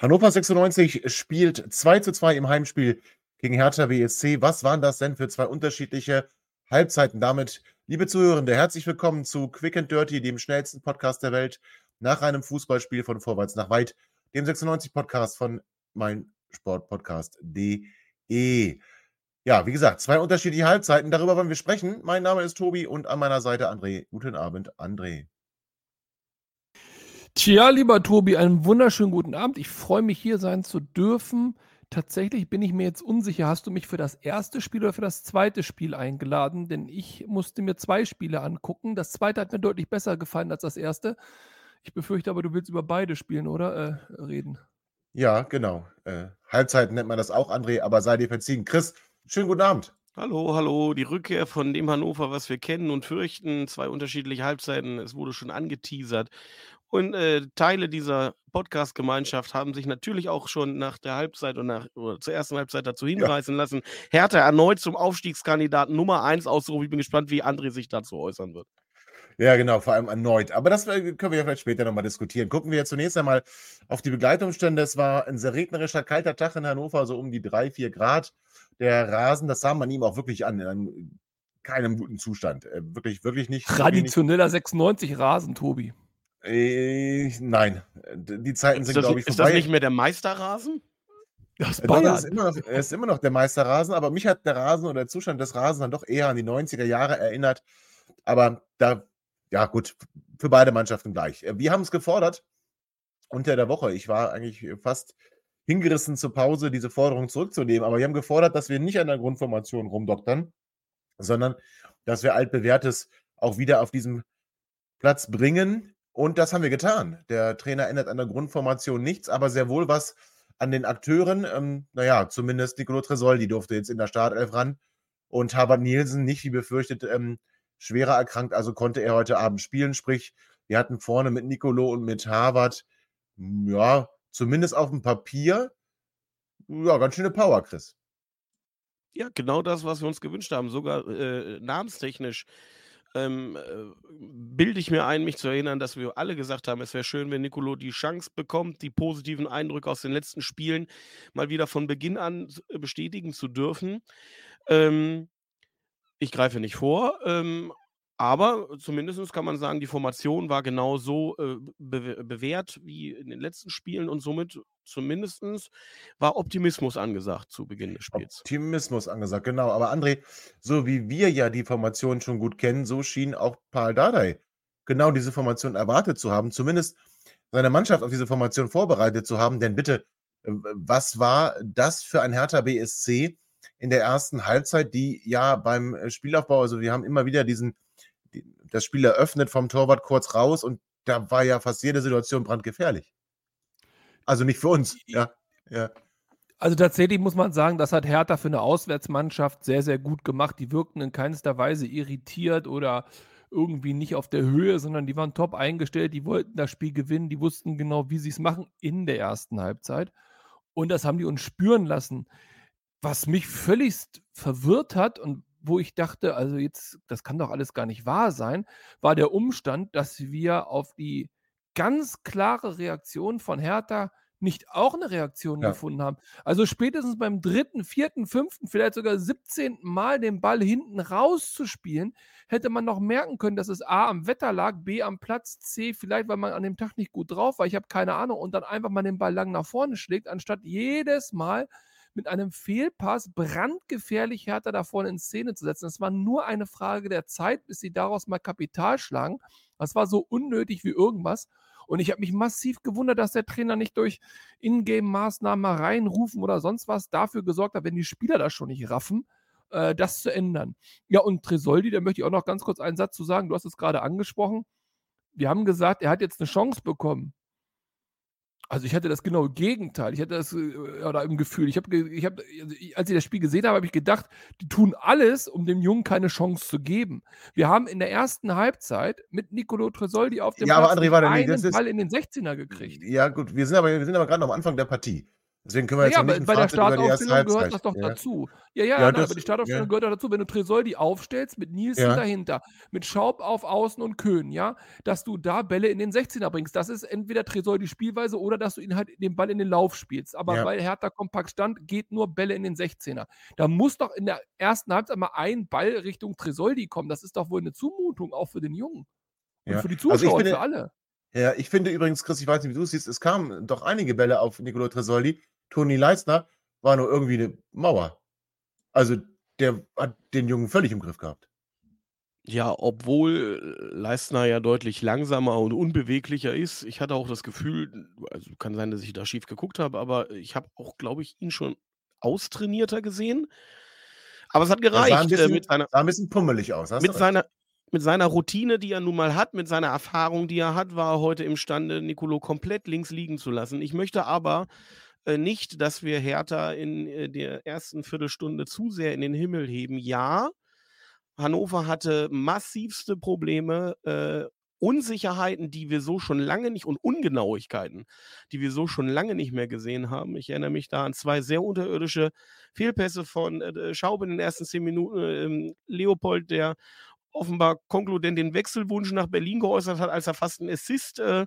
Hannover 96 spielt 2 zu 2 im Heimspiel gegen Hertha BSC. Was waren das denn für zwei unterschiedliche Halbzeiten? Damit, liebe Zuhörende, herzlich willkommen zu Quick and Dirty, dem schnellsten Podcast der Welt nach einem Fußballspiel von Vorwärts nach Weit, dem 96-Podcast von meinsportpodcast.de. Ja, wie gesagt, zwei unterschiedliche Halbzeiten. Darüber wollen wir sprechen. Mein Name ist Tobi und an meiner Seite André. Guten Abend, André. Tja, lieber Tobi, einen wunderschönen guten Abend. Ich freue mich, hier sein zu dürfen. Tatsächlich bin ich mir jetzt unsicher. Hast du mich für das erste Spiel oder für das zweite Spiel eingeladen? Denn ich musste mir zwei Spiele angucken. Das zweite hat mir deutlich besser gefallen als das erste. Ich befürchte aber, du willst über beide spielen, oder? Äh, reden. Ja, genau. Äh, Halbzeit nennt man das auch, André, aber sei dir verziehen. Chris, schönen guten Abend. Hallo, hallo, die Rückkehr von dem Hannover, was wir kennen und fürchten. Zwei unterschiedliche Halbzeiten, es wurde schon angeteasert. Und äh, Teile dieser Podcast-Gemeinschaft haben sich natürlich auch schon nach der Halbzeit und nach, oder zur ersten Halbzeit dazu hinreißen ja. lassen, Hertha erneut zum Aufstiegskandidaten Nummer 1 auszurufen. Ich bin gespannt, wie André sich dazu äußern wird. Ja, genau, vor allem erneut. Aber das äh, können wir ja vielleicht später nochmal diskutieren. Gucken wir jetzt zunächst einmal auf die Begleitumstände. Es war ein sehr regnerischer, kalter Tag in Hannover, so um die 3, 4 Grad. Der Rasen, das sah man ihm auch wirklich an, in einem, keinem guten Zustand. Äh, wirklich, wirklich nicht. Traditioneller 96 Rasen, Tobi. Äh, nein, die Zeiten sind, glaube ich, vorbei. Ist das nicht mehr der Meisterrasen? Das, Bayern. das ist, immer noch, ist immer noch der Meisterrasen, aber mich hat der Rasen oder der Zustand des Rasens dann doch eher an die 90er Jahre erinnert. Aber da, ja gut, für beide Mannschaften gleich. Äh, wir haben es gefordert unter der Woche. Ich war eigentlich fast hingerissen zur Pause, diese Forderung zurückzunehmen. Aber wir haben gefordert, dass wir nicht an der Grundformation rumdoktern, sondern dass wir altbewährtes auch wieder auf diesem Platz bringen. Und das haben wir getan. Der Trainer ändert an der Grundformation nichts, aber sehr wohl was an den Akteuren. Ähm, naja, zumindest Nicolo Tresoldi durfte jetzt in der Startelf ran und Harvard Nielsen nicht, wie befürchtet, ähm, schwerer erkrankt, also konnte er heute Abend spielen. Sprich, wir hatten vorne mit Nicolo und mit Harvard, ja, zumindest auf dem Papier, ja, ganz schöne Power, Chris. Ja, genau das, was wir uns gewünscht haben, sogar äh, namenstechnisch ähm, äh, bilde ich mir ein, mich zu erinnern, dass wir alle gesagt haben, es wäre schön, wenn Nicolo die Chance bekommt, die positiven Eindrücke aus den letzten Spielen mal wieder von Beginn an äh, bestätigen zu dürfen. Ähm, ich greife nicht vor, ähm, aber zumindest kann man sagen, die Formation war genau so äh, be bewährt wie in den letzten Spielen und somit zumindest war Optimismus angesagt zu Beginn des Spiels. Optimismus angesagt, genau. Aber André, so wie wir ja die Formation schon gut kennen, so schien auch Paul Dardai genau diese Formation erwartet zu haben, zumindest seine Mannschaft auf diese Formation vorbereitet zu haben. Denn bitte, äh, was war das für ein Hertha BSC in der ersten Halbzeit, die ja beim äh, Spielaufbau, also wir haben immer wieder diesen das Spiel eröffnet vom Torwart kurz raus und da war ja fast jede Situation brandgefährlich. Also nicht für uns, ja. ja. Also tatsächlich muss man sagen, das hat Hertha für eine Auswärtsmannschaft sehr, sehr gut gemacht. Die wirkten in keinster Weise irritiert oder irgendwie nicht auf der Höhe, sondern die waren top eingestellt, die wollten das Spiel gewinnen, die wussten genau, wie sie es machen in der ersten Halbzeit. Und das haben die uns spüren lassen. Was mich völlig verwirrt hat und wo ich dachte, also jetzt, das kann doch alles gar nicht wahr sein, war der Umstand, dass wir auf die ganz klare Reaktion von Hertha nicht auch eine Reaktion ja. gefunden haben. Also spätestens beim dritten, vierten, fünften, vielleicht sogar 17. Mal den Ball hinten rauszuspielen, hätte man noch merken können, dass es A am Wetter lag, B am Platz, C vielleicht, weil man an dem Tag nicht gut drauf war, ich habe keine Ahnung, und dann einfach mal den Ball lang nach vorne schlägt, anstatt jedes Mal mit einem Fehlpass brandgefährlich Hertha da vorne in Szene zu setzen. Es war nur eine Frage der Zeit, bis sie daraus mal Kapital schlagen. Das war so unnötig wie irgendwas. Und ich habe mich massiv gewundert, dass der Trainer nicht durch Ingame-Maßnahmen mal reinrufen oder sonst was dafür gesorgt hat, wenn die Spieler das schon nicht raffen, äh, das zu ändern. Ja, und Tresoldi, da möchte ich auch noch ganz kurz einen Satz zu sagen. Du hast es gerade angesprochen Wir haben gesagt, er hat jetzt eine Chance bekommen. Also ich hatte das genaue Gegenteil. Ich hatte das äh, oder im Gefühl. Ich habe, ich hab, also als ich das Spiel gesehen habe, habe ich gedacht, die tun alles, um dem Jungen keine Chance zu geben. Wir haben in der ersten Halbzeit mit Nicolo Tresoldi auf dem ja, Platz aber André, warte, einen nee, Ball in den 16er gekriegt. Ja gut, wir sind aber, wir sind aber gerade noch am Anfang der Partie. Deswegen können wir jetzt ja, nicht bei der Startaufstellung gehört das doch ja. dazu. Ja, ja, ja das, aber die Startaufstellung ja. gehört doch dazu, wenn du Tresoldi aufstellst mit Nielsen ja. dahinter, mit Schaub auf Außen und Köhn, ja, dass du da Bälle in den 16er bringst. Das ist entweder Tresoldi Spielweise oder dass du ihn halt den Ball in den Lauf spielst. Aber weil Hertha kompakt stand, geht nur Bälle in den 16er. Da muss doch in der ersten Halbzeit mal ein Ball Richtung Tresoldi kommen. Das ist doch wohl eine Zumutung, auch für den Jungen. Und für die also Zuschauer also für alle. Ja, ich finde übrigens, Chris, ich weiß nicht, wie du es siehst, es kamen doch einige Bälle auf Nicolo Tresoldi, Toni Leisner war nur irgendwie eine Mauer. Also der hat den Jungen völlig im Griff gehabt. Ja, obwohl Leistner ja deutlich langsamer und unbeweglicher ist. Ich hatte auch das Gefühl, also kann sein, dass ich da schief geguckt habe, aber ich habe auch, glaube ich, ihn schon austrainierter gesehen. Aber es hat gereicht. Sah ein bisschen, äh, mit seiner, sah ein bisschen pummelig aus. mit, seiner, mit seiner Routine, die er nun mal hat, mit seiner Erfahrung, die er hat, war er heute imstande, Nicolo komplett links liegen zu lassen. Ich möchte aber äh, nicht, dass wir Hertha in äh, der ersten Viertelstunde zu sehr in den Himmel heben. Ja, Hannover hatte massivste Probleme, äh, Unsicherheiten, die wir so schon lange nicht und Ungenauigkeiten, die wir so schon lange nicht mehr gesehen haben. Ich erinnere mich da an zwei sehr unterirdische Fehlpässe von äh, Schaub in den ersten zehn Minuten. Äh, Leopold, der offenbar konkludent den Wechselwunsch nach Berlin geäußert hat, als er fast einen Assist äh,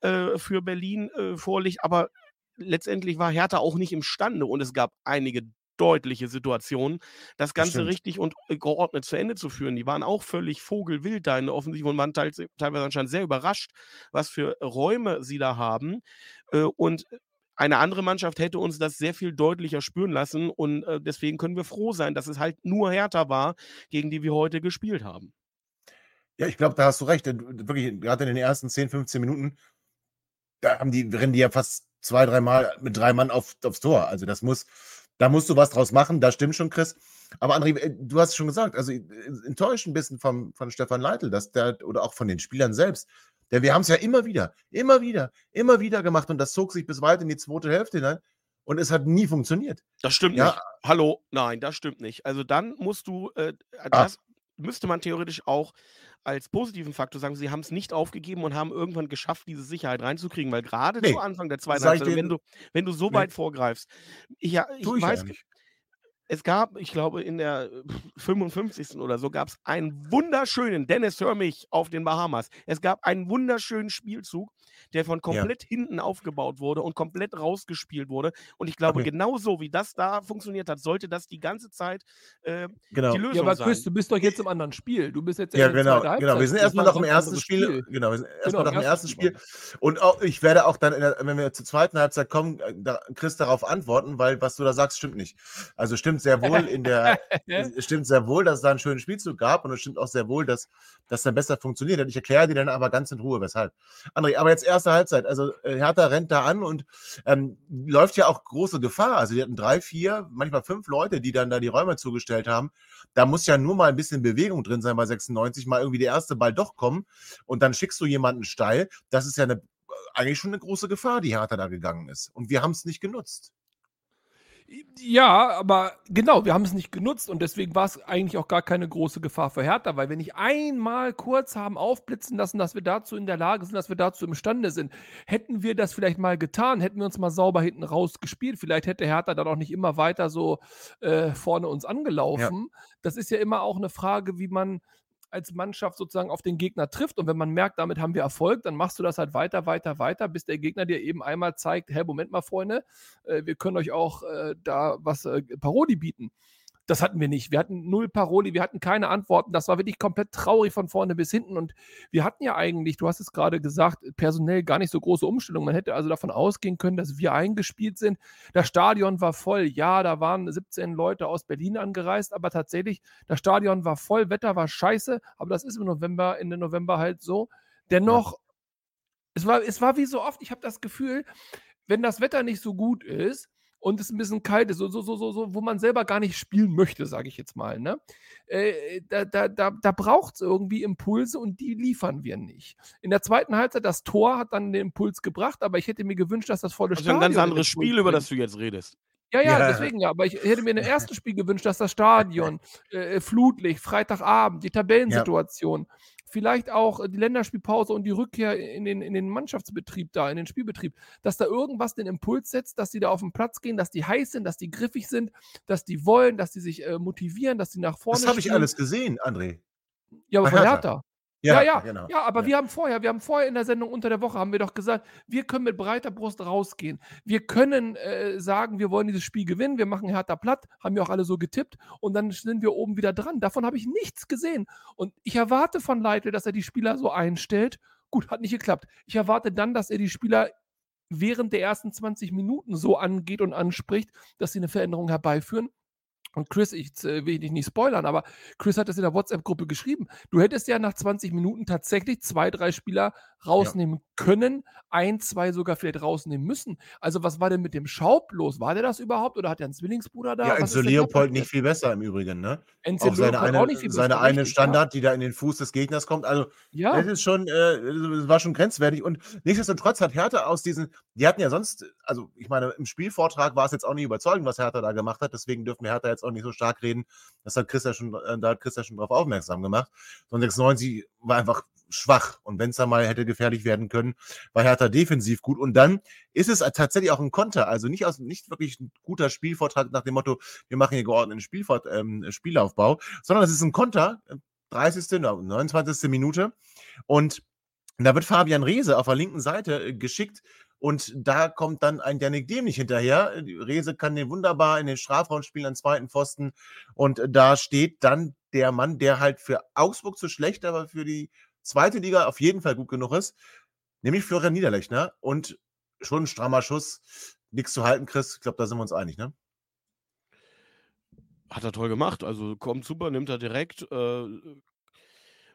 äh für Berlin äh, vorliegt. Aber letztendlich war Hertha auch nicht imstande und es gab einige deutliche Situationen, das Ganze Bestimmt. richtig und äh, geordnet zu Ende zu führen. Die waren auch völlig vogelwild da in der Offensive und waren teils, teilweise anscheinend sehr überrascht, was für Räume sie da haben. Äh, und eine andere Mannschaft hätte uns das sehr viel deutlicher spüren lassen und äh, deswegen können wir froh sein, dass es halt nur Hertha war, gegen die wir heute gespielt haben. Ja, ich glaube, da hast du recht. Wirklich, gerade in den ersten 10, 15 Minuten, da haben die, rennen die ja fast zwei, dreimal mit drei Mann auf, aufs Tor. Also das muss, da musst du was draus machen, da stimmt schon, Chris. Aber André, äh, du hast schon gesagt, also äh, enttäuscht ein bisschen vom, von Stefan Leitl, dass der, oder auch von den Spielern selbst. Denn wir haben es ja immer wieder, immer wieder, immer wieder gemacht und das zog sich bis weit in die zweite Hälfte hinein und es hat nie funktioniert. Das stimmt ja. nicht. Hallo, nein, das stimmt nicht. Also dann musst du, äh, ah. das müsste man theoretisch auch als positiven Faktor sagen, sie haben es nicht aufgegeben und haben irgendwann geschafft, diese Sicherheit reinzukriegen, weil gerade nee, zu Anfang der zweiten Halbzeit, wenn du, wenn du so nee. weit vorgreifst, ich, ja, ich, ich weiß, ja es gab, ich glaube, in der 55. oder so gab es einen wunderschönen Dennis Hör mich auf den Bahamas. Es gab einen wunderschönen Spielzug, der von komplett ja. hinten aufgebaut wurde und komplett rausgespielt wurde. Und ich glaube, okay. genauso wie das da funktioniert hat, sollte das die ganze Zeit äh, genau. die Lösung ja, aber sein. Chris, du bist doch jetzt im anderen Spiel. Du bist jetzt ja, genau, genau. Wir sind erstmal noch im ersten Spiel. Spiel. Genau, wir sind erstmal genau, noch im ersten Spiel. Spiel. Und auch, ich werde auch dann, der, wenn wir zur zweiten Halbzeit kommen, äh, da, Chris darauf antworten, weil was du da sagst, stimmt nicht. Also stimmt sehr wohl in der, stimmt sehr wohl, dass es da einen schönen Spielzug gab und es stimmt auch sehr wohl, dass das dann besser funktioniert. Und ich erkläre dir dann aber ganz in Ruhe, weshalb. André, aber jetzt erste Halbzeit. Also äh, Hertha rennt da an und ähm, läuft ja auch große Gefahr. Also die hatten drei, vier, manchmal fünf Leute, die dann da die Räume zugestellt haben. Da muss ja nur mal ein bisschen Bewegung drin sein bei 96, mal irgendwie der erste Ball doch kommen und dann schickst du jemanden steil. Das ist ja eine, eigentlich schon eine große Gefahr, die Hertha da gegangen ist. Und wir haben es nicht genutzt. Ja, aber genau, wir haben es nicht genutzt und deswegen war es eigentlich auch gar keine große Gefahr für Hertha, weil wir nicht einmal kurz haben aufblitzen lassen, dass wir dazu in der Lage sind, dass wir dazu imstande sind. Hätten wir das vielleicht mal getan, hätten wir uns mal sauber hinten raus gespielt, vielleicht hätte Hertha dann auch nicht immer weiter so äh, vorne uns angelaufen. Ja. Das ist ja immer auch eine Frage, wie man als Mannschaft sozusagen auf den Gegner trifft. Und wenn man merkt, damit haben wir Erfolg, dann machst du das halt weiter, weiter, weiter, bis der Gegner dir eben einmal zeigt, hey, Moment mal, Freunde, äh, wir können euch auch äh, da was äh, Paroli bieten. Das hatten wir nicht. Wir hatten null Paroli, wir hatten keine Antworten. Das war wirklich komplett traurig von vorne bis hinten. Und wir hatten ja eigentlich, du hast es gerade gesagt, personell gar nicht so große Umstellungen. Man hätte also davon ausgehen können, dass wir eingespielt sind. Das Stadion war voll. Ja, da waren 17 Leute aus Berlin angereist, aber tatsächlich, das Stadion war voll, Wetter war scheiße. Aber das ist im November, Ende November halt so. Dennoch, ja. es, war, es war wie so oft, ich habe das Gefühl, wenn das Wetter nicht so gut ist, und es ein bisschen kalt ist, so, so, so, so, wo man selber gar nicht spielen möchte, sage ich jetzt mal. Ne? Äh, da da, da, da braucht es irgendwie Impulse und die liefern wir nicht. In der zweiten Halbzeit, das Tor hat dann den Impuls gebracht, aber ich hätte mir gewünscht, dass das volle also Stadion. Das ist ein ganz anderes Spiel, über das du jetzt redest. Ja, ja, ja, deswegen ja. Aber ich hätte mir im ersten Spiel gewünscht, dass das Stadion, äh, Flutlicht, Freitagabend, die Tabellensituation, ja. Vielleicht auch die Länderspielpause und die Rückkehr in den, in den Mannschaftsbetrieb da, in den Spielbetrieb, dass da irgendwas den Impuls setzt, dass die da auf den Platz gehen, dass die heiß sind, dass die griffig sind, dass die wollen, dass die sich äh, motivieren, dass die nach vorne Das habe ich alles gesehen, André. Ja, aber von Hertha. Ja, ja, ja, genau. ja aber ja. wir haben vorher, wir haben vorher in der Sendung unter der Woche, haben wir doch gesagt, wir können mit breiter Brust rausgehen. Wir können äh, sagen, wir wollen dieses Spiel gewinnen, wir machen härter platt, haben ja auch alle so getippt und dann sind wir oben wieder dran. Davon habe ich nichts gesehen. Und ich erwarte von Leitl, dass er die Spieler so einstellt. Gut, hat nicht geklappt. Ich erwarte dann, dass er die Spieler während der ersten 20 Minuten so angeht und anspricht, dass sie eine Veränderung herbeiführen. Und Chris, ich äh, will dich nicht spoilern, aber Chris hat das in der WhatsApp-Gruppe geschrieben. Du hättest ja nach 20 Minuten tatsächlich zwei, drei Spieler rausnehmen ja. können, ein, zwei sogar vielleicht rausnehmen müssen. Also was war denn mit dem Schaub los? War der das überhaupt oder hat er einen Zwillingsbruder da? Ja, Enzo Leopold nicht viel besser im Übrigen, ne? Enzo auch seine eine, auch nicht viel seine eine Standard, ja. die da in den Fuß des Gegners kommt. Also ja. das ist schon, äh, das war schon grenzwertig. Und nichtsdestotrotz hat Hertha aus diesen, die hatten ja sonst, also ich meine, im Spielvortrag war es jetzt auch nicht überzeugend, was Hertha da gemacht hat. Deswegen dürfen wir Hertha jetzt auch nicht so stark reden. Das hat Chris ja schon, äh, da hat Chris ja schon drauf aufmerksam gemacht. Und 96 war einfach schwach. Und wenn es da mal hätte gefährlich werden können, war Hertha defensiv gut. Und dann ist es tatsächlich auch ein Konter. Also nicht, aus, nicht wirklich ein guter Spielvortrag nach dem Motto, wir machen hier geordneten Spielfort, ähm, Spielaufbau, sondern es ist ein Konter, 30., 29. Minute. Und da wird Fabian Reese auf der linken Seite äh, geschickt und da kommt dann ein Janik Dem nicht hinterher. Rese kann den wunderbar in den Strafraum spielen, an zweiten Pfosten. Und da steht dann der Mann, der halt für Augsburg zu schlecht, aber für die zweite Liga auf jeden Fall gut genug ist, nämlich Florian Niederlechner. Und schon ein strammer Schuss. Nichts zu halten, Chris. Ich glaube, da sind wir uns einig, ne? Hat er toll gemacht. Also kommt super, nimmt er direkt. Äh,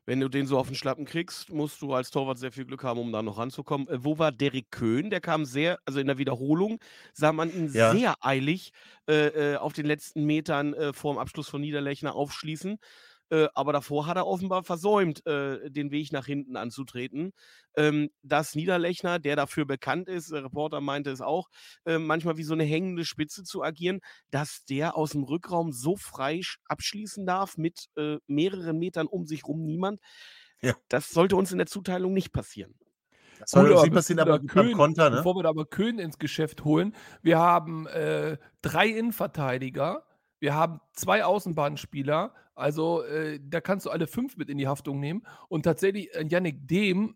wenn du den so auf den Schlappen kriegst, musst du als Torwart sehr viel Glück haben, um da noch ranzukommen. Äh, wo war Derek Köhn? Der kam sehr, also in der Wiederholung sah man ihn ja. sehr eilig äh, äh, auf den letzten Metern äh, vor dem Abschluss von Niederlechner aufschließen. Äh, aber davor hat er offenbar versäumt, äh, den Weg nach hinten anzutreten. Ähm, dass Niederlechner, der dafür bekannt ist, der Reporter meinte es auch, äh, manchmal wie so eine hängende Spitze zu agieren, dass der aus dem Rückraum so frei abschließen darf mit äh, mehreren Metern um sich rum niemand. Ja. Das sollte uns in der Zuteilung nicht passieren. Das soll uns nicht passieren, aber Köhn, Konter, ne? Bevor wir da aber Köhn ins Geschäft holen, wir haben äh, drei Innenverteidiger, wir haben zwei Außenbahnspieler, also äh, da kannst du alle fünf mit in die Haftung nehmen. Und tatsächlich, äh, Yannick Dehm,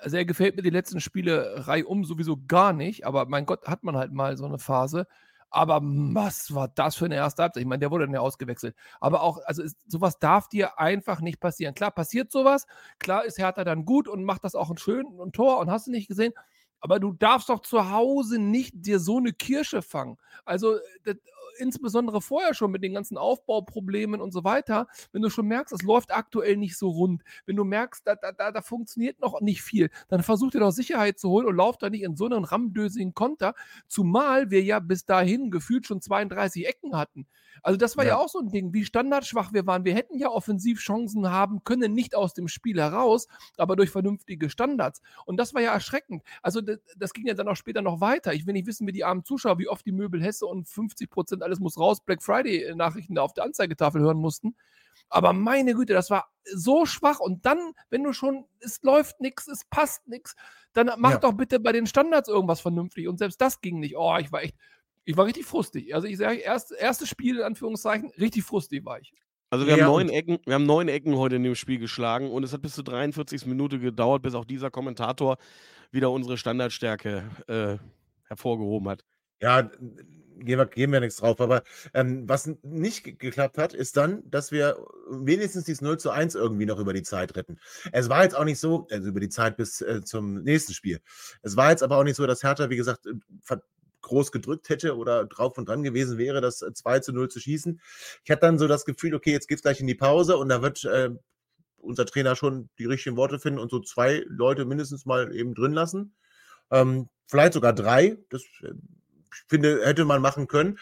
also er gefällt mir die letzten Spiele reihum sowieso gar nicht, aber mein Gott, hat man halt mal so eine Phase. Aber was war das für eine erste Halbzeit? Ich meine, der wurde dann ja ausgewechselt. Aber auch, also ist, sowas darf dir einfach nicht passieren. Klar passiert sowas, klar ist Hertha dann gut und macht das auch ein schön ein Tor und hast du nicht gesehen. Aber du darfst doch zu Hause nicht dir so eine Kirsche fangen. Also, das, insbesondere vorher schon mit den ganzen Aufbauproblemen und so weiter, wenn du schon merkst, es läuft aktuell nicht so rund, wenn du merkst, da, da, da funktioniert noch nicht viel, dann versuch dir doch Sicherheit zu holen und lauf da nicht in so einen rammdösigen Konter, zumal wir ja bis dahin gefühlt schon 32 Ecken hatten. Also das war ja. ja. auch so ein Ding, wie standardschwach wir waren. Wir hätten ja Offensivchancen haben können, nicht aus dem Spiel heraus, aber durch vernünftige Standards. Und das war ja erschreckend. Also das, das ging ja dann auch später noch weiter. Ich will nicht wissen, wie die armen Zuschauer, wie oft die Möbel Hesse und 50 Prozent alles muss raus, Black Friday Nachrichten auf der Anzeigetafel hören mussten. Aber meine Güte, das war so schwach. Und dann, wenn du schon, es läuft nichts, es passt nichts, dann mach ja. doch bitte bei den Standards irgendwas vernünftig. Und selbst das ging nicht. Oh, ich war echt, ich war richtig frustig. Also ich sage, erst, erstes Spiel, in Anführungszeichen, richtig frustig war ich. Also wir, ja, haben neun Ecken, wir haben neun Ecken heute in dem Spiel geschlagen und es hat bis zur 43. Minute gedauert, bis auch dieser Kommentator wieder unsere Standardstärke äh, hervorgehoben hat. Ja, geben wir, geben wir nichts drauf. Aber ähm, was nicht geklappt hat, ist dann, dass wir wenigstens dieses 0 zu 1 irgendwie noch über die Zeit retten. Es war jetzt auch nicht so, also über die Zeit bis äh, zum nächsten Spiel. Es war jetzt aber auch nicht so, dass Hertha, wie gesagt, äh, groß gedrückt hätte oder drauf und dran gewesen wäre, das 2 äh, zu 0 zu schießen. Ich hatte dann so das Gefühl, okay, jetzt geht es gleich in die Pause und da wird äh, unser Trainer schon die richtigen Worte finden und so zwei Leute mindestens mal eben drin lassen. Ähm, vielleicht sogar drei. Das äh, finde, hätte man machen können.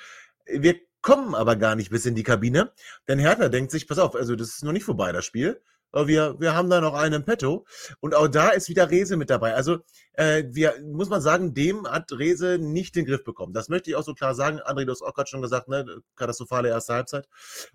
Wir kommen aber gar nicht bis in die Kabine, denn Hertha denkt sich, pass auf, also das ist noch nicht vorbei, das Spiel. Wir, wir haben da noch einen im Petto. Und auch da ist wieder Rese mit dabei. Also, äh, wir, muss man sagen, dem hat Rese nicht den Griff bekommen. Das möchte ich auch so klar sagen. André, du hast auch gerade schon gesagt, ne? katastrophale erste Halbzeit.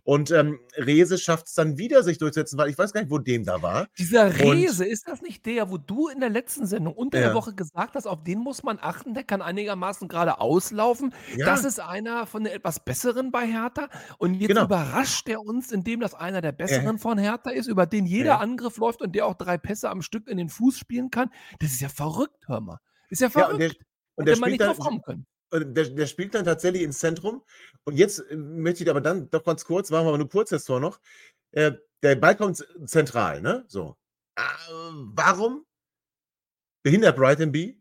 Und ähm, Rese schafft es dann wieder, sich durchzusetzen, weil ich weiß gar nicht, wo dem da war. Dieser Rese, Und, ist das nicht der, wo du in der letzten Sendung unter ja. der Woche gesagt hast, auf den muss man achten, der kann einigermaßen gerade auslaufen. Ja. Das ist einer von den etwas besseren bei Hertha. Und jetzt genau. überrascht er uns, indem das einer der besseren ja. von Hertha ist, über den jeder. Angriff läuft und der auch drei Pässe am Stück in den Fuß spielen kann. Das ist ja verrückt, hör mal. Ist ja verrückt. Ja, und der, und der spielt dann, kommen können. Der, der, spielt dann tatsächlich ins Zentrum. Und jetzt äh, möchte ich aber dann doch ganz kurz, machen wir aber nur kurz das Tor noch. Äh, der Ball kommt zentral, ne? So. Äh, warum behindert Brighton B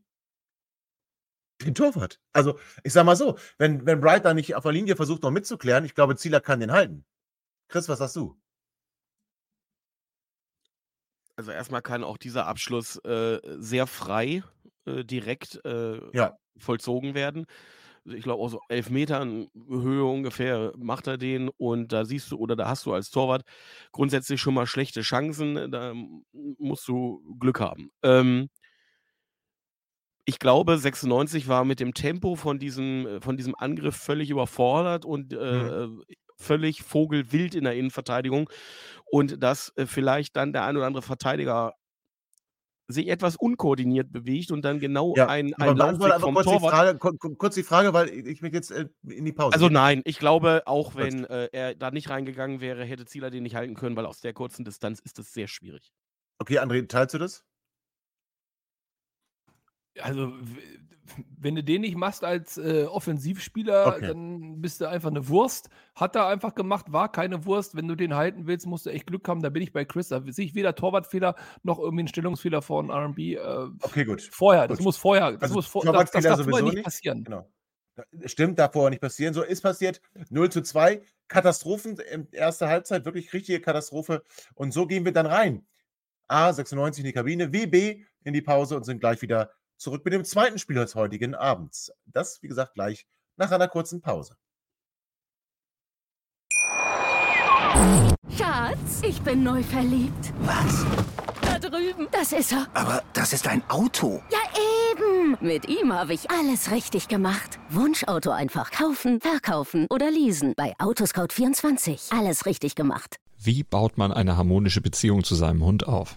den Torwart? Also, ich sag mal so, wenn, wenn Bright da nicht auf der Linie versucht, noch mitzuklären, ich glaube, Zieler kann den halten. Chris, was sagst du? Also erstmal kann auch dieser Abschluss äh, sehr frei äh, direkt äh, ja. vollzogen werden. Ich glaube, auch so elf Metern Höhe ungefähr macht er den und da siehst du oder da hast du als Torwart grundsätzlich schon mal schlechte Chancen. Da musst du Glück haben. Ähm, ich glaube, 96 war mit dem Tempo von diesem, äh, von diesem Angriff völlig überfordert und äh, mhm. Äh, völlig vogelwild in der Innenverteidigung und dass äh, vielleicht dann der ein oder andere Verteidiger sich etwas unkoordiniert bewegt und dann genau ja, ein, ein Laufweg vom kurz Torwart. Die Frage, kurz die Frage, weil ich mich jetzt äh, in die Pause. Also nein, ich glaube, auch wenn äh, er da nicht reingegangen wäre, hätte Zieler den nicht halten können, weil aus der kurzen Distanz ist das sehr schwierig. Okay, André, teilst du das? Also wenn du den nicht machst als äh, Offensivspieler, okay. dann bist du einfach eine Wurst. Hat er einfach gemacht, war keine Wurst. Wenn du den halten willst, musst du echt Glück haben. Da bin ich bei Chris. Da sehe ich weder Torwartfehler noch irgendwie einen Stellungsfehler von RB. Äh, okay, gut. Vorher, gut. das muss vorher, das, also muss vor, das, das darf vorher nicht passieren. Genau. Stimmt, darf vorher nicht passieren. So ist passiert. 0 zu 2. Katastrophen in erster Halbzeit, wirklich richtige Katastrophe. Und so gehen wir dann rein. A, 96 in die Kabine, WB in die Pause und sind gleich wieder zurück mit dem zweiten Spiel des heutigen Abends. Das, wie gesagt, gleich nach einer kurzen Pause. Schatz, ich bin neu verliebt. Was? Da drüben. Das ist er. Aber das ist ein Auto. Ja, eben. Mit ihm habe ich alles richtig gemacht. Wunschauto einfach kaufen, verkaufen oder leasen. Bei Autoscout24. Alles richtig gemacht. Wie baut man eine harmonische Beziehung zu seinem Hund auf?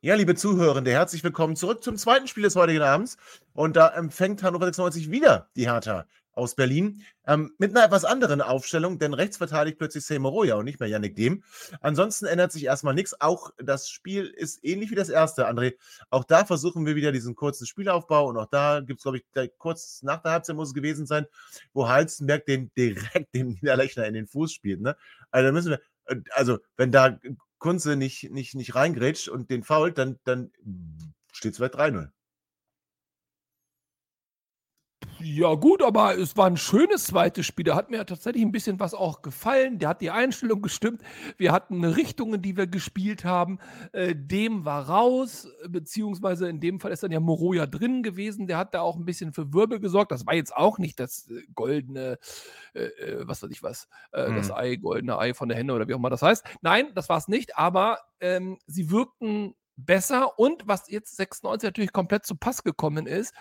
Ja, liebe Zuhörende, herzlich willkommen zurück zum zweiten Spiel des heutigen Abends. Und da empfängt Hannover 96 wieder die Hertha aus Berlin ähm, mit einer etwas anderen Aufstellung, denn rechts verteidigt plötzlich Seymour und nicht mehr Yannick Dehm. Ansonsten ändert sich erstmal nichts. Auch das Spiel ist ähnlich wie das erste, André. Auch da versuchen wir wieder diesen kurzen Spielaufbau und auch da gibt es, glaube ich, kurz nach der Halbzeit muss es gewesen sein, wo Halstenberg den direkt den Niederlechner in den Fuß spielt. Ne? Also müssen wir, äh, also wenn da Kunze nicht, nicht, nicht reingrätscht und den fault, dann, dann steht es bei 3-0. Ja, gut, aber es war ein schönes zweites Spiel. Da hat mir tatsächlich ein bisschen was auch gefallen. Der hat die Einstellung gestimmt. Wir hatten Richtungen, die wir gespielt haben. Äh, dem war raus, beziehungsweise in dem Fall ist dann ja Moroja drin gewesen. Der hat da auch ein bisschen für Wirbel gesorgt. Das war jetzt auch nicht das äh, goldene, äh, äh, was weiß ich was, äh, mhm. das Ei, goldene Ei von der Henne oder wie auch immer das heißt. Nein, das war es nicht, aber ähm, sie wirkten besser und was jetzt 96 natürlich komplett zu Pass gekommen ist,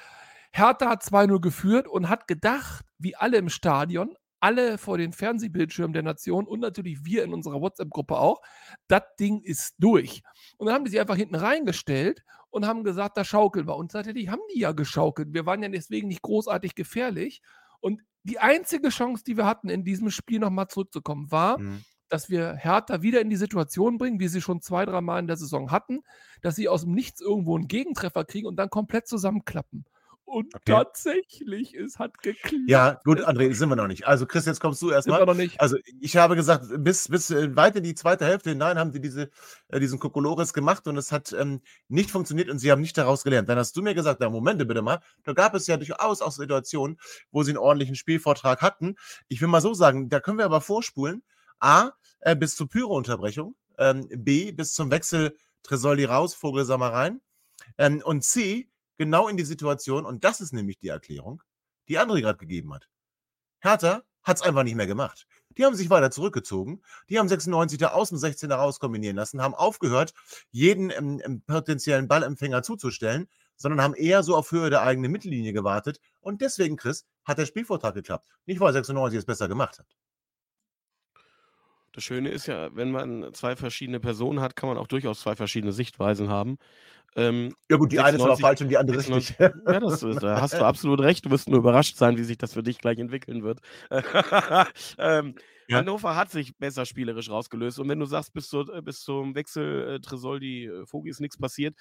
Hertha hat 2-0 geführt und hat gedacht, wie alle im Stadion, alle vor den Fernsehbildschirmen der Nation und natürlich wir in unserer WhatsApp-Gruppe auch, das Ding ist durch. Und dann haben die sich einfach hinten reingestellt und haben gesagt, da schaukeln wir. Und tatsächlich haben die ja geschaukelt. Wir waren ja deswegen nicht großartig gefährlich. Und die einzige Chance, die wir hatten, in diesem Spiel nochmal zurückzukommen, war, mhm. dass wir Hertha wieder in die Situation bringen, wie sie schon zwei, drei Mal in der Saison hatten, dass sie aus dem Nichts irgendwo einen Gegentreffer kriegen und dann komplett zusammenklappen. Und okay. tatsächlich, es hat geklappt. Ja, gut, André, sind wir noch nicht. Also, Chris, jetzt kommst du erstmal. Sind wir noch nicht. Also, ich habe gesagt, bis, bis äh, weit in die zweite Hälfte hinein haben sie diese, äh, diesen Kokolores gemacht und es hat ähm, nicht funktioniert und sie haben nicht daraus gelernt. Dann hast du mir gesagt, na, Momente bitte mal, da gab es ja durchaus auch Situationen, wo sie einen ordentlichen Spielvortrag hatten. Ich will mal so sagen, da können wir aber vorspulen. A, äh, bis zur Pyro-Unterbrechung. Ähm, B, bis zum Wechsel Tresoldi raus, Vogelsammer rein. Ähm, und C, genau in die Situation, und das ist nämlich die Erklärung, die André gerade gegeben hat. Hertha hat es einfach nicht mehr gemacht. Die haben sich weiter zurückgezogen. Die haben 96 der Außen 16 rauskombinieren lassen, haben aufgehört, jeden ähm, ähm, potenziellen Ballempfänger zuzustellen, sondern haben eher so auf Höhe der eigenen Mittellinie gewartet. Und deswegen, Chris, hat der Spielvortrag geklappt. Nicht, weil 96 es besser gemacht hat. Das Schöne ist ja, wenn man zwei verschiedene Personen hat, kann man auch durchaus zwei verschiedene Sichtweisen haben. Ähm, ja gut, die 96, eine ist aber falsch und die andere 96, richtig. Ja, das ist, da hast du absolut recht. Du wirst nur überrascht sein, wie sich das für dich gleich entwickeln wird. ähm, ja. Hannover hat sich besser spielerisch rausgelöst. Und wenn du sagst, bis, zu, bis zum Wechsel äh, Tresoldi, äh, ist nichts passiert,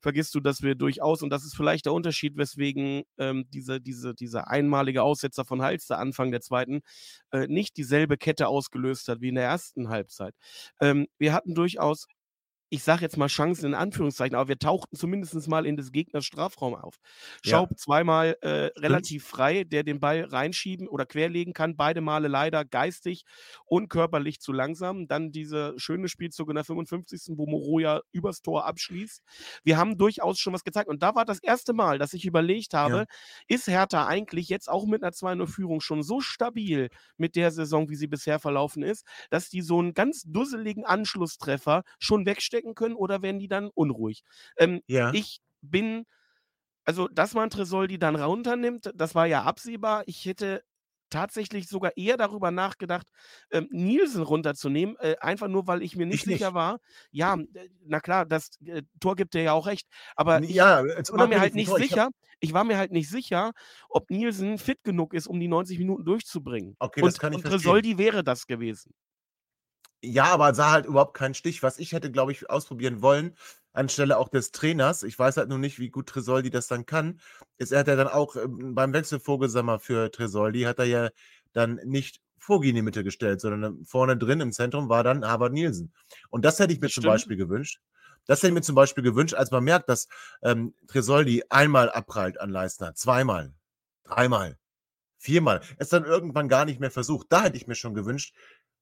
vergisst du, dass wir durchaus, und das ist vielleicht der Unterschied, weswegen ähm, diese, diese, dieser einmalige Aussetzer von Halster Anfang der zweiten äh, nicht dieselbe Kette ausgelöst hat wie in der ersten Halbzeit. Ähm, wir hatten durchaus ich sage jetzt mal Chancen in Anführungszeichen, aber wir tauchten zumindest mal in des Gegners Strafraum auf. Schaub ja. zweimal äh, relativ frei, der den Ball reinschieben oder querlegen kann, beide Male leider geistig und körperlich zu langsam. Dann diese schöne Spielzug in der 55. wo Moroja übers Tor abschließt. Wir haben durchaus schon was gezeigt und da war das erste Mal, dass ich überlegt habe, ja. ist Hertha eigentlich jetzt auch mit einer 2-0-Führung schon so stabil mit der Saison, wie sie bisher verlaufen ist, dass die so einen ganz dusseligen Anschlusstreffer schon wegstellen wegstecken können oder werden die dann unruhig? Ähm, ja. Ich bin, also dass man Tresoldi dann runternimmt, das war ja absehbar. Ich hätte tatsächlich sogar eher darüber nachgedacht, ähm, Nielsen runterzunehmen, äh, einfach nur, weil ich mir nicht ich sicher nicht. war. Ja, na klar, das äh, Tor gibt er ja auch recht, aber ja, ich war mir halt nicht Tor. sicher. Ich, ich, war mir halt nicht sicher, ob Nielsen fit genug ist, um die 90 Minuten durchzubringen. Okay, und, das kann ich und. Tresoldi wäre das gewesen. Ja, aber sah halt überhaupt keinen Stich. Was ich hätte, glaube ich, ausprobieren wollen, anstelle auch des Trainers, ich weiß halt nur nicht, wie gut Tresoldi das dann kann, ist, er hat ja dann auch ähm, beim Wechsel Vogelsammer für Tresoldi, hat er ja dann nicht Vogi in die Mitte gestellt, sondern vorne drin im Zentrum war dann Harvard Nielsen. Und das hätte ich mir das zum stimmt. Beispiel gewünscht. Das hätte ich mir zum Beispiel gewünscht, als man merkt, dass ähm, Tresoldi einmal abprallt an Leistner, zweimal, dreimal, viermal, es dann irgendwann gar nicht mehr versucht. Da hätte ich mir schon gewünscht,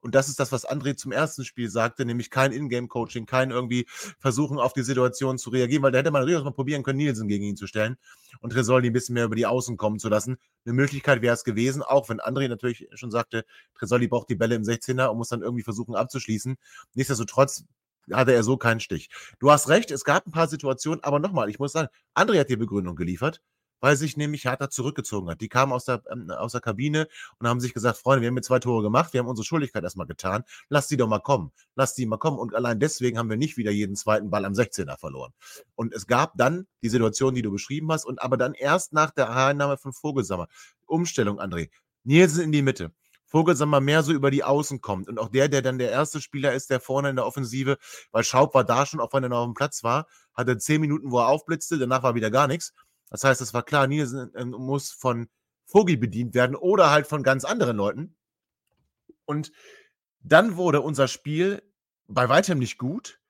und das ist das, was André zum ersten Spiel sagte, nämlich kein Ingame-Coaching, kein irgendwie versuchen, auf die Situation zu reagieren, weil da hätte man durchaus mal probieren können, Nielsen gegen ihn zu stellen und Tresoldi ein bisschen mehr über die Außen kommen zu lassen. Eine Möglichkeit wäre es gewesen, auch wenn André natürlich schon sagte, Tresoldi braucht die Bälle im 16er und muss dann irgendwie versuchen abzuschließen. Nichtsdestotrotz hatte er so keinen Stich. Du hast recht, es gab ein paar Situationen, aber nochmal, ich muss sagen, André hat die Begründung geliefert weil sich nämlich Hertha zurückgezogen hat. Die kamen aus der, ähm, aus der Kabine und haben sich gesagt, Freunde, wir haben jetzt zwei Tore gemacht, wir haben unsere Schuldigkeit erstmal getan, lass die doch mal kommen, lass die mal kommen. Und allein deswegen haben wir nicht wieder jeden zweiten Ball am 16er verloren. Und es gab dann die Situation, die du beschrieben hast, und aber dann erst nach der Einnahme von Vogelsammer. Umstellung, André. Nielsen in die Mitte. Vogelsammer mehr so über die Außen kommt. Und auch der, der dann der erste Spieler ist, der vorne in der Offensive, weil Schaub war da schon, auch wenn er noch auf dem Platz war, hatte zehn Minuten, wo er aufblitzte, danach war wieder gar nichts. Das heißt, es war klar, Nielsen ähm, muss von Vogi bedient werden oder halt von ganz anderen Leuten. Und dann wurde unser Spiel bei weitem nicht gut,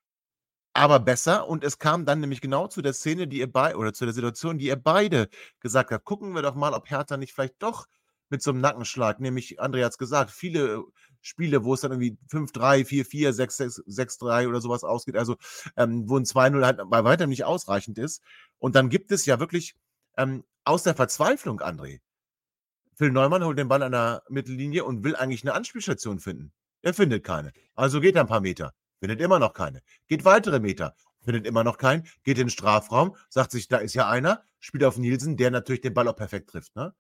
aber besser. Und es kam dann nämlich genau zu der Szene, die ihr bei oder zu der Situation, die ihr beide gesagt habt. Gucken wir doch mal, ob Hertha nicht vielleicht doch mit so einem Nackenschlag, nämlich André hat es gesagt, viele Spiele, wo es dann irgendwie 5-3, 4-4, 6-3 oder sowas ausgeht, also ähm, wo ein 2-0 halt bei weitem nicht ausreichend ist. Und dann gibt es ja wirklich ähm, aus der Verzweiflung, André. Phil Neumann holt den Ball an der Mittellinie und will eigentlich eine Anspielstation finden. Er findet keine. Also geht er ein paar Meter, findet immer noch keine. Geht weitere Meter, findet immer noch keinen. Geht in den Strafraum, sagt sich, da ist ja einer, spielt auf Nielsen, der natürlich den Ball auch perfekt trifft. Ne?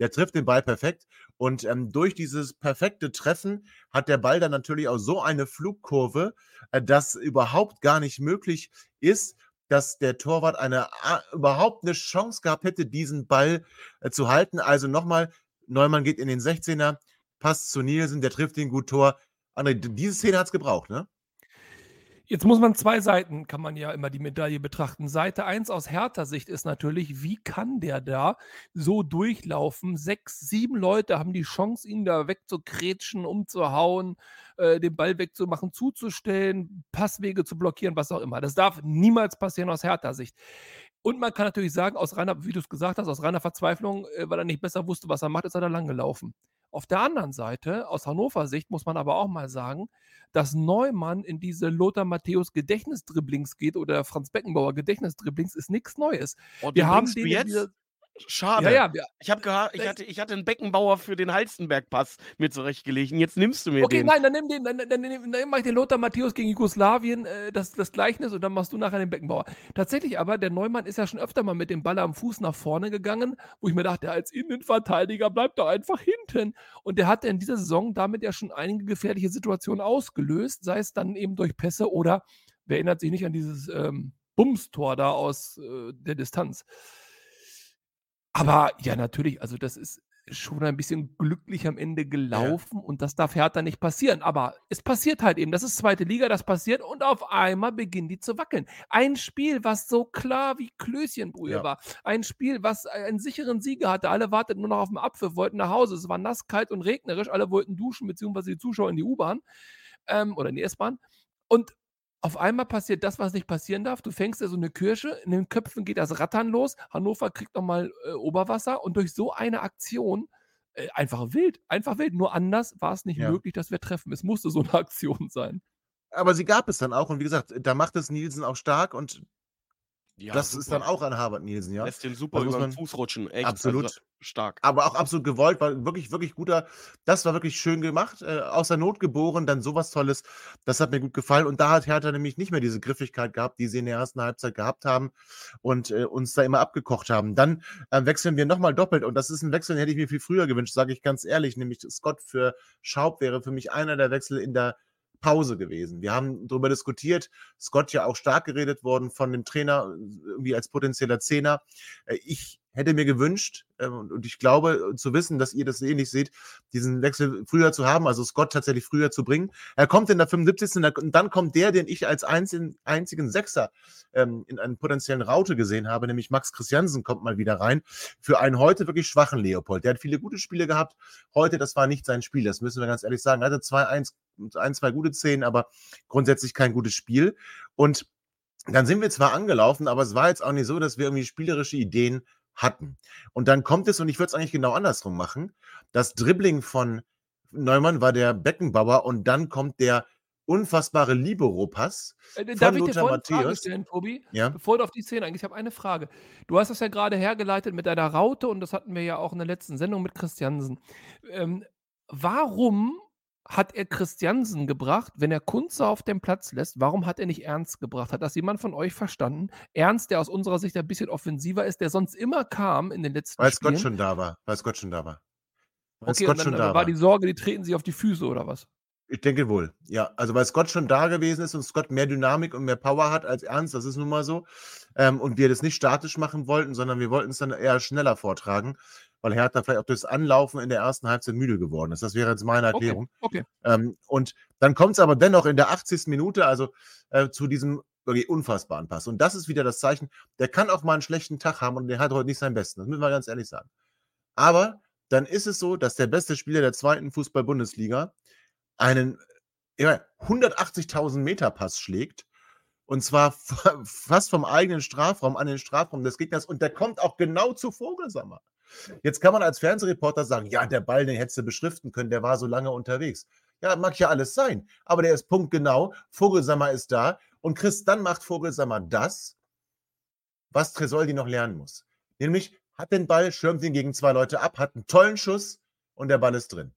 Der trifft den Ball perfekt. Und ähm, durch dieses perfekte Treffen hat der Ball dann natürlich auch so eine Flugkurve, äh, dass überhaupt gar nicht möglich ist, dass der Torwart eine überhaupt eine Chance gehabt hätte, diesen Ball äh, zu halten. Also nochmal, Neumann geht in den 16er, passt zu Nielsen, der trifft den gut Tor. André, diese Szene hat es gebraucht, ne? Jetzt muss man zwei Seiten, kann man ja immer die Medaille betrachten. Seite 1 aus härter Sicht ist natürlich, wie kann der da so durchlaufen? Sechs, sieben Leute haben die Chance, ihn da wegzukretschen, umzuhauen, äh, den Ball wegzumachen, zuzustellen, Passwege zu blockieren, was auch immer. Das darf niemals passieren aus härter Sicht. Und man kann natürlich sagen, aus reiner, wie du es gesagt hast, aus reiner Verzweiflung, äh, weil er nicht besser wusste, was er macht, ist er da lang gelaufen. Auf der anderen Seite, aus Hannover Sicht, muss man aber auch mal sagen, dass Neumann in diese Lothar Matthäus Gedächtnisdribblings geht oder Franz Beckenbauer Gedächtnisdribblings ist nichts Neues. Oh, wir haben den jetzt? Schade. Ja, ja, ich, hab ich, hatte, ich hatte einen Beckenbauer für den Halstenberg-Pass mir zurechtgelegt. Jetzt nimmst du mir okay, den. Okay, nein, dann nimm den. Dann, dann, dann, dann mach ich den Lothar Matthäus gegen Jugoslawien, äh, das, das Gleichnis, und dann machst du nachher den Beckenbauer. Tatsächlich aber, der Neumann ist ja schon öfter mal mit dem Ball am Fuß nach vorne gegangen, wo ich mir dachte, als Innenverteidiger bleibt doch einfach hinten. Und der hatte in dieser Saison damit ja schon einige gefährliche Situationen ausgelöst, sei es dann eben durch Pässe oder, wer erinnert sich nicht an dieses ähm, Bumstor da aus äh, der Distanz. Aber ja, natürlich, also das ist schon ein bisschen glücklich am Ende gelaufen ja. und das darf Hertha nicht passieren. Aber es passiert halt eben. Das ist zweite Liga, das passiert und auf einmal beginnen die zu wackeln. Ein Spiel, was so klar wie Klößchenbrühe ja. war. Ein Spiel, was einen sicheren Sieger hatte. Alle warteten nur noch auf den Apfel, wollten nach Hause. Es war nass, kalt und regnerisch. Alle wollten duschen, beziehungsweise die Zuschauer in die U-Bahn ähm, oder in die S-Bahn. Und auf einmal passiert das, was nicht passieren darf. Du fängst ja so eine Kirsche, in den Köpfen geht das Rattern los. Hannover kriegt nochmal äh, Oberwasser und durch so eine Aktion äh, einfach wild, einfach wild. Nur anders war es nicht ja. möglich, dass wir treffen. Es musste so eine Aktion sein. Aber sie gab es dann auch und wie gesagt, da macht es Nielsen auch stark und ja, das super. ist dann auch an Harvard Nielsen, ja. Lässt den super über den Fuß rutschen. Echt, absolut. Also stark. Aber auch absolut gewollt, war wirklich, wirklich guter. Das war wirklich schön gemacht. Äh, aus der Not geboren, dann sowas Tolles. Das hat mir gut gefallen. Und da hat Hertha nämlich nicht mehr diese Griffigkeit gehabt, die sie in der ersten Halbzeit gehabt haben und äh, uns da immer abgekocht haben. Dann äh, wechseln wir nochmal doppelt. Und das ist ein Wechsel, den hätte ich mir viel früher gewünscht, sage ich ganz ehrlich. Nämlich Scott für Schaub wäre für mich einer der Wechsel in der Pause gewesen. Wir haben darüber diskutiert, Scott ja auch stark geredet worden von dem Trainer, irgendwie als potenzieller Zehner. Äh, ich hätte mir gewünscht, ähm, und ich glaube zu wissen, dass ihr das ähnlich seht, diesen Wechsel früher zu haben, also Scott tatsächlich früher zu bringen. Er kommt in der 75. und dann kommt der, den ich als einzigen, einzigen Sechser ähm, in einem potenziellen Raute gesehen habe, nämlich Max Christiansen kommt mal wieder rein, für einen heute wirklich schwachen Leopold. Der hat viele gute Spiele gehabt. Heute, das war nicht sein Spiel, das müssen wir ganz ehrlich sagen. Er hatte 2-1, ein, zwei gute Szenen, aber grundsätzlich kein gutes Spiel. Und dann sind wir zwar angelaufen, aber es war jetzt auch nicht so, dass wir irgendwie spielerische Ideen hatten. Und dann kommt es, und ich würde es eigentlich genau andersrum machen, das Dribbling von Neumann war der Beckenbauer und dann kommt der unfassbare Libero-Pass äh, von Darf ich dir Lothar Frage stellen, Tobi? Ja? Bevor du auf die Szene eingehst, ich habe eine Frage. Du hast das ja gerade hergeleitet mit deiner Raute und das hatten wir ja auch in der letzten Sendung mit Christiansen. Ähm, warum hat er Christiansen gebracht, wenn er Kunze auf dem Platz lässt? Warum hat er nicht Ernst gebracht? Hat das jemand von euch verstanden? Ernst, der aus unserer Sicht ein bisschen offensiver ist, der sonst immer kam in den letzten Weil Spielen. Gott schon da war. Weil Gott schon da war. Weil okay, Gott dann, schon da war. war die Sorge, die treten sich auf die Füße oder was? Ich denke wohl, ja. Also weil Scott schon da gewesen ist und Scott mehr Dynamik und mehr Power hat als Ernst, das ist nun mal so. Ähm, und wir das nicht statisch machen wollten, sondern wir wollten es dann eher schneller vortragen weil Hertha vielleicht auch durchs Anlaufen in der ersten Halbzeit müde geworden ist. Das wäre jetzt meine Erklärung. Okay. okay. Ähm, und dann kommt es aber dennoch in der 80. Minute, also äh, zu diesem wirklich unfassbaren Pass. Und das ist wieder das Zeichen, der kann auch mal einen schlechten Tag haben und der hat heute nicht seinen besten. Das müssen wir ganz ehrlich sagen. Aber dann ist es so, dass der beste Spieler der zweiten Fußball-Bundesliga einen ja, 180.000 Meter Pass schlägt. Und zwar fast vom eigenen Strafraum an den Strafraum des Gegners. Und der kommt auch genau zu Vogelsammer. Jetzt kann man als Fernsehreporter sagen, ja, der Ball, den hättest du beschriften können, der war so lange unterwegs. Ja, mag ja alles sein, aber der ist punktgenau, Vogelsammer ist da und Chris, dann macht Vogelsammer das, was Tresoldi noch lernen muss. Nämlich hat den Ball, schirmt ihn gegen zwei Leute ab, hat einen tollen Schuss und der Ball ist drin.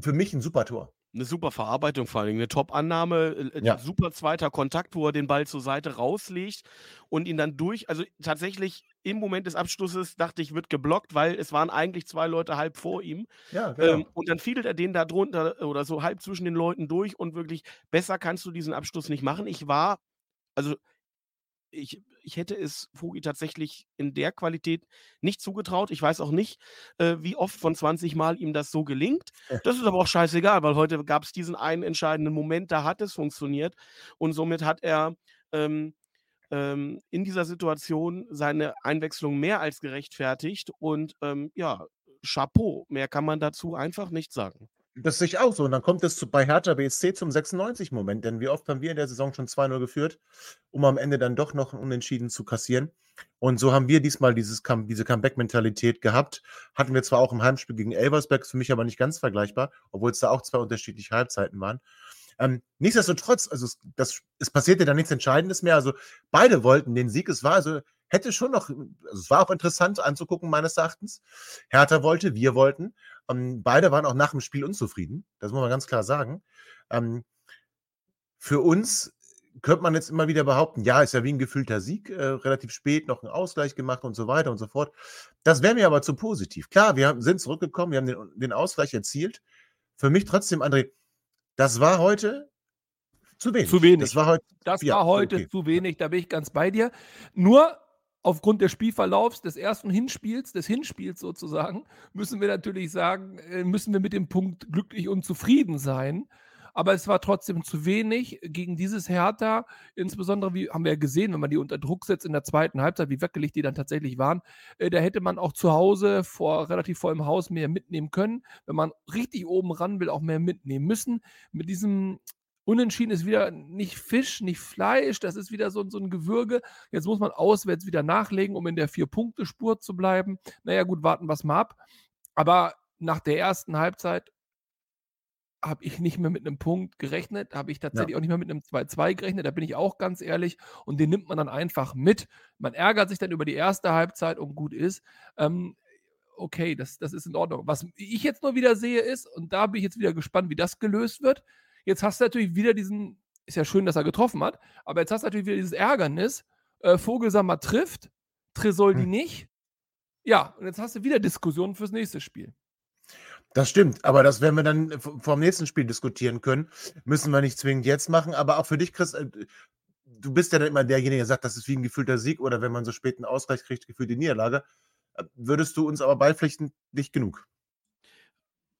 Für mich ein super Tor. Eine super Verarbeitung vor allem, eine Top-Annahme, äh, ja. super zweiter Kontakt, wo er den Ball zur Seite rauslegt und ihn dann durch, also tatsächlich im Moment des Abschlusses dachte ich, wird geblockt, weil es waren eigentlich zwei Leute halb vor ihm. Ja, genau. Ähm, und dann fiedelt er den da drunter oder so halb zwischen den Leuten durch und wirklich besser kannst du diesen Abschluss nicht machen. Ich war, also ich, ich hätte es Vogi tatsächlich in der Qualität nicht zugetraut. Ich weiß auch nicht, äh, wie oft von 20 Mal ihm das so gelingt. Das ist aber auch scheißegal, weil heute gab es diesen einen entscheidenden Moment, da hat es funktioniert. Und somit hat er ähm, ähm, in dieser Situation seine Einwechslung mehr als gerechtfertigt. Und ähm, ja, Chapeau, mehr kann man dazu einfach nicht sagen. Das sehe ich auch so. Und dann kommt es zu, bei Hertha BSC zum 96-Moment. Denn wie oft haben wir in der Saison schon 2-0 geführt, um am Ende dann doch noch ein Unentschieden zu kassieren. Und so haben wir diesmal dieses, diese Comeback-Mentalität gehabt. Hatten wir zwar auch im Heimspiel gegen Elversberg, für mich aber nicht ganz vergleichbar, obwohl es da auch zwei unterschiedliche Halbzeiten waren. Ähm, nichtsdestotrotz, also es, das, es passierte da nichts Entscheidendes mehr. Also beide wollten den Sieg. Es war also, hätte schon noch, also es war auch interessant anzugucken, meines Erachtens. Hertha wollte, wir wollten. Ähm, beide waren auch nach dem Spiel unzufrieden. Das muss man ganz klar sagen. Ähm, für uns könnte man jetzt immer wieder behaupten, ja, ist ja wie ein gefühlter Sieg, äh, relativ spät noch einen Ausgleich gemacht und so weiter und so fort. Das wäre mir aber zu positiv. Klar, wir haben, sind zurückgekommen, wir haben den, den Ausgleich erzielt. Für mich trotzdem, André, das war heute zu wenig. Zu wenig. Das war heute, das ja, war heute okay. zu wenig, da bin ich ganz bei dir. Nur aufgrund des Spielverlaufs des ersten Hinspiels, des Hinspiels sozusagen, müssen wir natürlich sagen, äh, müssen wir mit dem Punkt glücklich und zufrieden sein aber es war trotzdem zu wenig gegen dieses Hertha. Insbesondere, wie haben wir ja gesehen, wenn man die unter Druck setzt in der zweiten Halbzeit, wie wackelig die dann tatsächlich waren. Äh, da hätte man auch zu Hause vor relativ vollem Haus mehr mitnehmen können. Wenn man richtig oben ran will, auch mehr mitnehmen müssen. Mit diesem Unentschieden ist wieder nicht Fisch, nicht Fleisch, das ist wieder so, so ein Gewürge. Jetzt muss man auswärts wieder nachlegen, um in der Vier-Punkte-Spur zu bleiben. Naja, gut, warten wir es mal ab. Aber nach der ersten Halbzeit habe ich nicht mehr mit einem Punkt gerechnet, habe ich tatsächlich ja. auch nicht mehr mit einem 2-2 gerechnet, da bin ich auch ganz ehrlich und den nimmt man dann einfach mit. Man ärgert sich dann über die erste Halbzeit und gut ist. Ähm, okay, das, das ist in Ordnung. Was ich jetzt nur wieder sehe ist, und da bin ich jetzt wieder gespannt, wie das gelöst wird. Jetzt hast du natürlich wieder diesen, ist ja schön, dass er getroffen hat, aber jetzt hast du natürlich wieder dieses Ärgernis, äh, Vogelsammer trifft, Tresoldi hm. nicht. Ja, und jetzt hast du wieder Diskussionen fürs nächste Spiel. Das stimmt, aber das werden wir dann vom nächsten Spiel diskutieren können. Müssen wir nicht zwingend jetzt machen, aber auch für dich, Chris, äh, du bist ja dann immer derjenige, der sagt, das ist wie ein gefühlter Sieg oder wenn man so spät einen Ausgleich kriegt, gefühlt die Niederlage. Äh, würdest du uns aber beipflichten, nicht genug?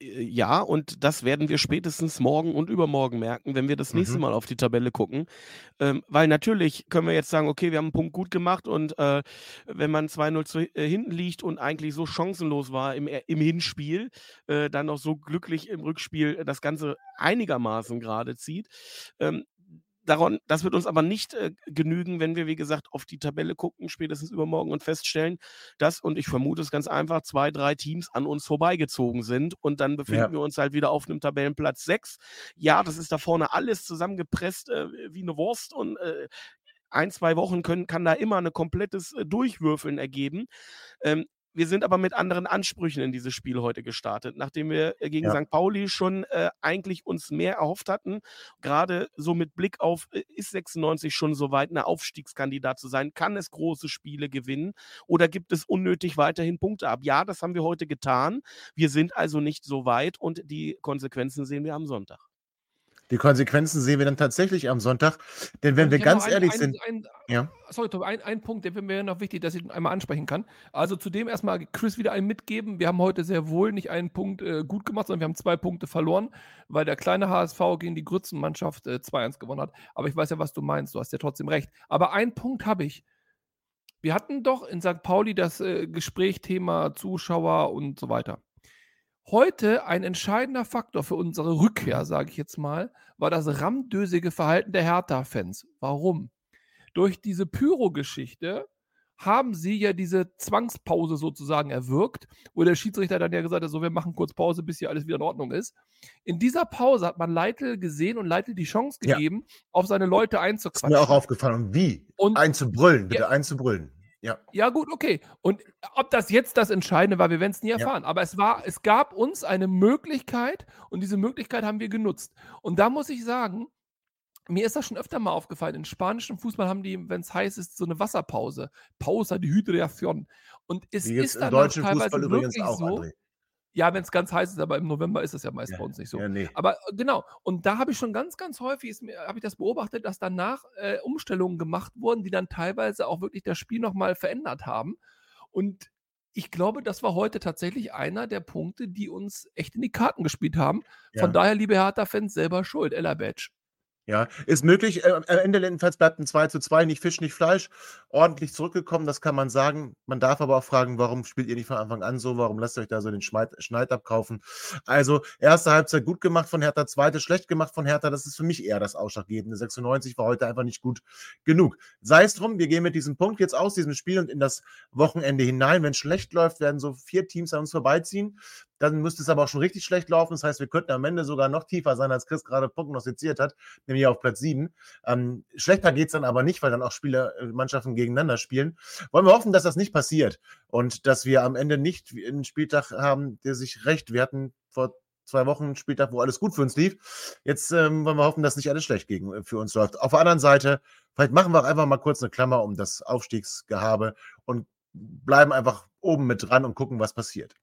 Äh, ja, und das werden wir spätestens morgen und übermorgen merken, wenn wir das nächste mhm. Mal auf die Tabelle gucken. Ähm, weil natürlich können wir jetzt sagen, okay, wir haben einen Punkt gut gemacht und äh, wenn man 2-0 äh, hinten liegt und eigentlich so chancenlos war im, im Hinspiel, äh, dann noch so glücklich im Rückspiel das Ganze einigermaßen gerade zieht, ähm, daran, das wird uns aber nicht äh, genügen, wenn wir, wie gesagt, auf die Tabelle gucken, spätestens übermorgen und feststellen, dass, und ich vermute es ganz einfach, zwei, drei Teams an uns vorbeigezogen sind und dann befinden ja. wir uns halt wieder auf einem Tabellenplatz 6. Ja, das ist da vorne alles zusammengepresst äh, wie eine Wurst und äh, ein, zwei Wochen können, kann da immer ein komplettes äh, Durchwürfeln ergeben. Ähm, wir sind aber mit anderen Ansprüchen in dieses Spiel heute gestartet, nachdem wir äh, gegen ja. St. Pauli schon äh, eigentlich uns mehr erhofft hatten. Gerade so mit Blick auf, äh, ist 96 schon so weit, ein Aufstiegskandidat zu sein? Kann es große Spiele gewinnen oder gibt es unnötig weiterhin Punkte ab? Ja, das haben wir heute getan. Wir sind also nicht so weit und die Konsequenzen sehen wir am Sonntag. Die Konsequenzen sehen wir dann tatsächlich am Sonntag. Denn wenn wir ganz ein, ehrlich ein, sind. Ein, ja. Sorry, Tom, ein, ein Punkt, der mir noch wichtig, dass ich einmal ansprechen kann. Also zudem erstmal Chris wieder einen mitgeben. Wir haben heute sehr wohl nicht einen Punkt äh, gut gemacht, sondern wir haben zwei Punkte verloren, weil der kleine HSV gegen die Grützenmannschaft äh, 2-1 gewonnen hat. Aber ich weiß ja, was du meinst. Du hast ja trotzdem recht. Aber einen Punkt habe ich. Wir hatten doch in St. Pauli das äh, Gespräch, Thema Zuschauer und so weiter. Heute ein entscheidender Faktor für unsere Rückkehr, sage ich jetzt mal, war das rammdösige Verhalten der Hertha-Fans. Warum? Durch diese Pyro-Geschichte haben sie ja diese Zwangspause sozusagen erwirkt, wo der Schiedsrichter dann ja gesagt hat, so wir machen kurz Pause, bis hier alles wieder in Ordnung ist. In dieser Pause hat man Leitl gesehen und Leitl die Chance gegeben, ja. auf seine Leute einzuquatschen. Ist mir auch aufgefallen. Wie? Und einzubrüllen, bitte ja, einzubrüllen. Ja. Ja, gut, okay. Und ob das jetzt das Entscheidende war, wir werden es nie erfahren. Ja. Aber es war, es gab uns eine Möglichkeit und diese Möglichkeit haben wir genutzt. Und da muss ich sagen, mir ist das schon öfter mal aufgefallen. In spanischen Fußball haben die, wenn es heiß ist, so eine Wasserpause. Pausa die Hydration. Und es ist dann teilweise wirklich auch, so. André. Ja, wenn es ganz heiß ist, aber im November ist es ja meist Ja, bei uns nicht so. ja, nee. Aber äh, genau, und da habe ich schon ganz, ganz häufig habe ich das beobachtet, dass danach, äh, Umstellungen gemacht wurden, die dann teilweise auch wirklich das Spiel noch mal verändert haben. Und ich glaube, das war heute tatsächlich einer der Punkte, die uns echt in die Karten gespielt haben. Von Ja. daher, liebe Hertha-Fans, selber schuld, Ella Badge. Ja, ist möglich. Äh, am Ende jedenfalls bleibt ein 2 zu 2, nicht Fisch, nicht Fleisch. Ordentlich zurückgekommen, das kann man sagen. Man darf aber auch fragen, warum spielt ihr nicht von Anfang an so? Warum lasst ihr euch da so den Schneid abkaufen? Also, erste Halbzeit gut gemacht von Hertha, zweite schlecht gemacht von Hertha. Das ist für mich eher das Ausschlaggebende. 96 war heute einfach nicht gut genug. Sei es drum, wir gehen mit diesem Punkt jetzt aus diesem Spiel und in das Wochenende hinein. Wenn schlecht läuft, werden so vier Teams an uns vorbeiziehen. Dann müsste es aber auch schon richtig schlecht laufen. Das heißt, wir könnten am Ende sogar noch tiefer sein, als Chris gerade prognostiziert hat, nämlich auf Platz 7. Ähm, schlechter geht es dann aber nicht, weil dann auch Spieler, äh, Mannschaften gegeneinander spielen. Wollen wir hoffen, dass das nicht passiert und dass wir am Ende nicht einen Spieltag haben, der sich recht. Wir hatten vor zwei Wochen einen Spieltag, wo alles gut für uns lief. Jetzt ähm, wollen wir hoffen, dass nicht alles schlecht gegen, äh, für uns läuft. Auf der anderen Seite, vielleicht machen wir auch einfach mal kurz eine Klammer um das Aufstiegsgehabe und bleiben einfach oben mit dran und gucken, was passiert.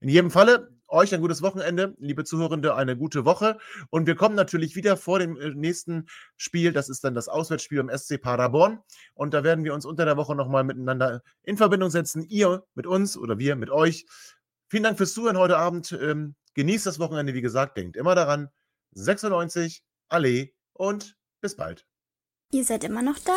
In jedem Falle, euch ein gutes Wochenende, liebe Zuhörende, eine gute Woche. Und wir kommen natürlich wieder vor dem äh, nächsten Spiel. Das ist dann das Auswärtsspiel im SC Paderborn. Und da werden wir uns unter der Woche nochmal miteinander in Verbindung setzen. Ihr mit uns oder wir mit euch. Vielen Dank fürs Zuhören heute Abend. Ähm, genießt das Wochenende, wie gesagt. Denkt immer daran. 96, Allee und bis bald. Ihr seid immer noch da?